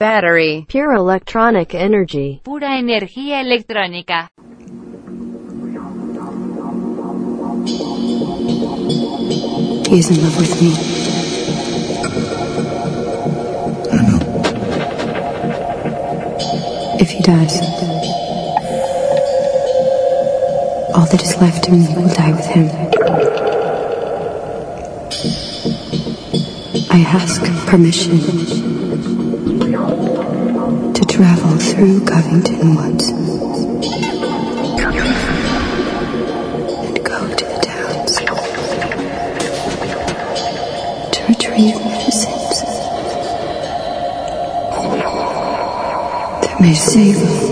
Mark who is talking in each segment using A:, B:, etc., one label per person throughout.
A: battery,
B: pure electronic energy,
C: pura energía electrónica.
D: He is in love with me.
E: I know.
D: If he dies, all that is left to me will die with him. I ask permission to travel through Covington Woods. And go to the towns. To retrieve medicines. That may save him.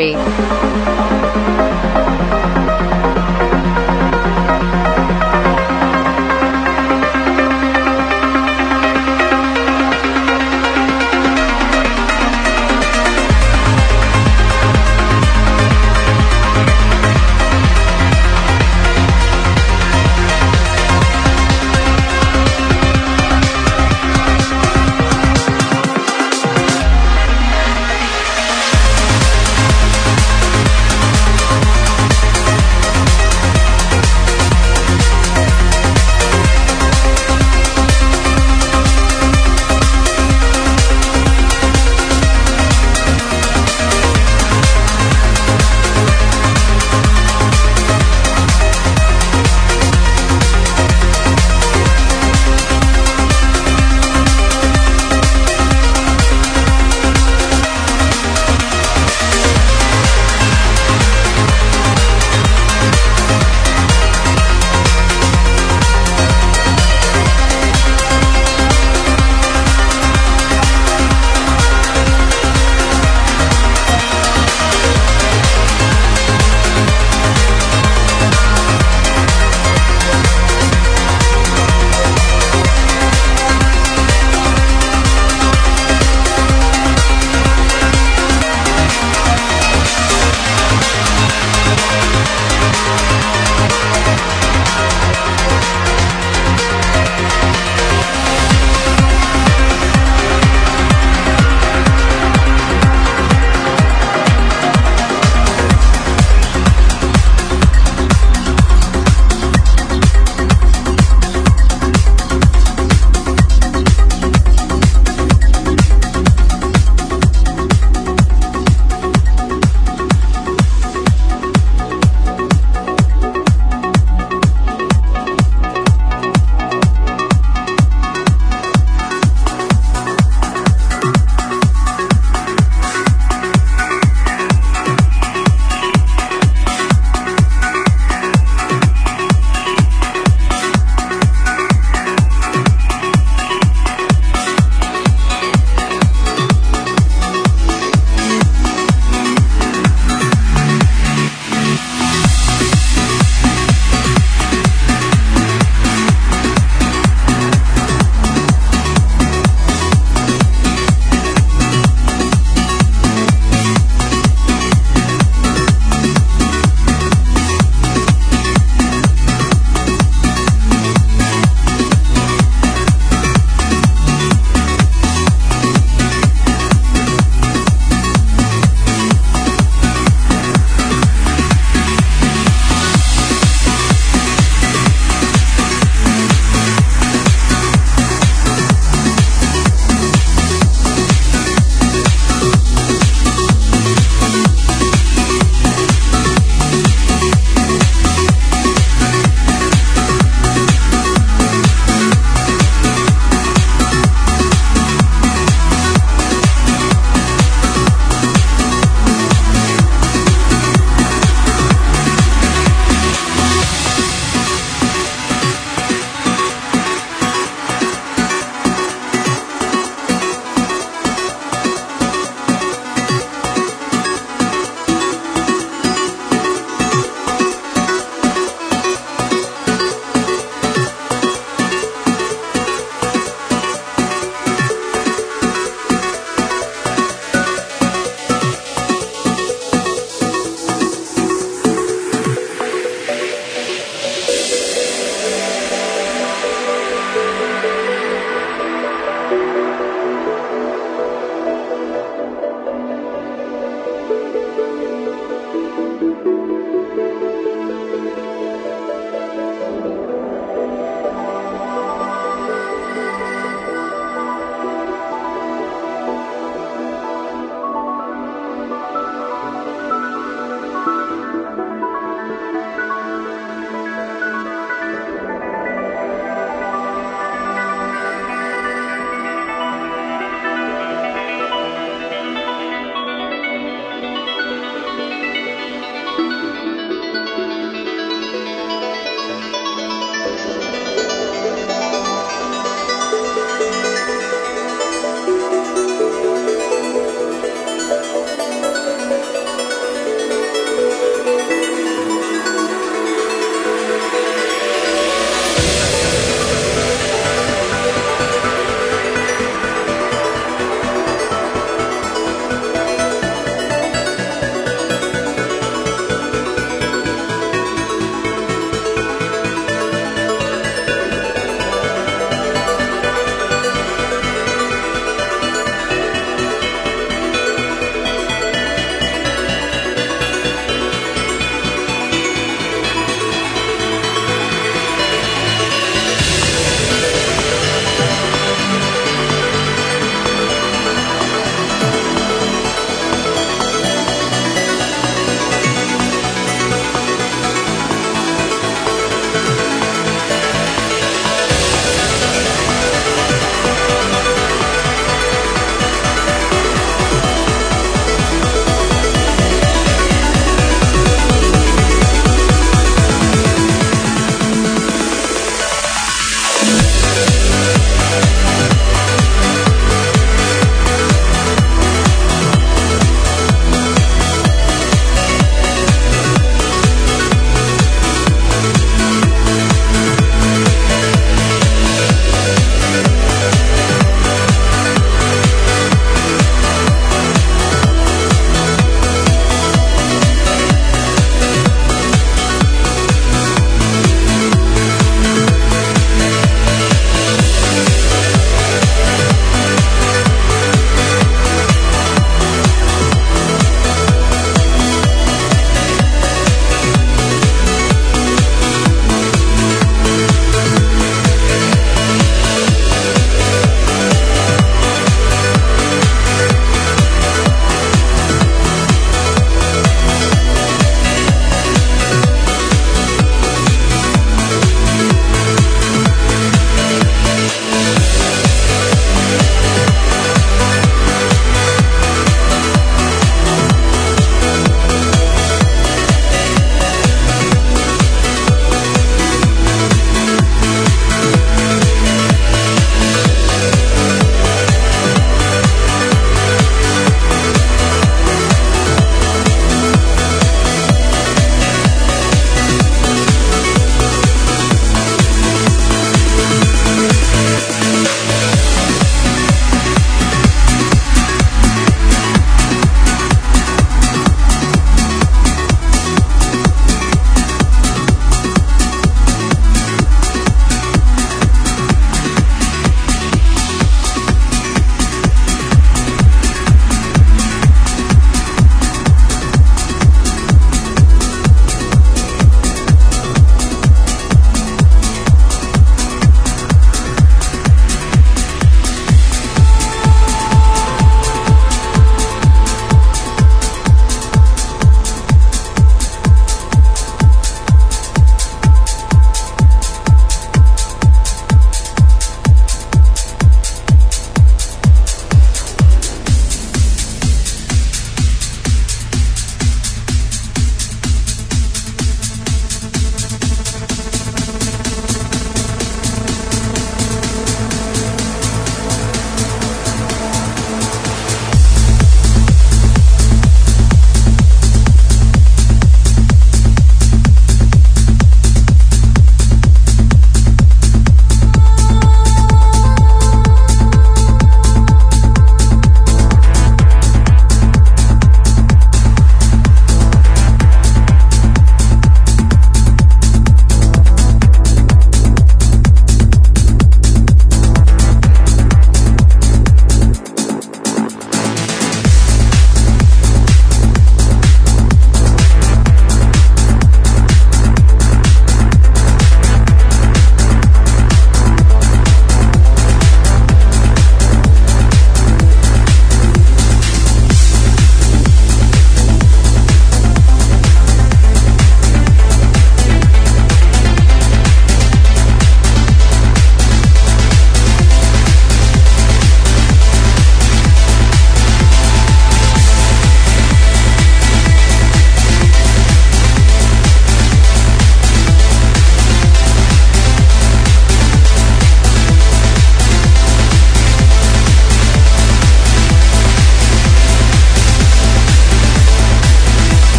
D: Battery.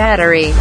B: Battery.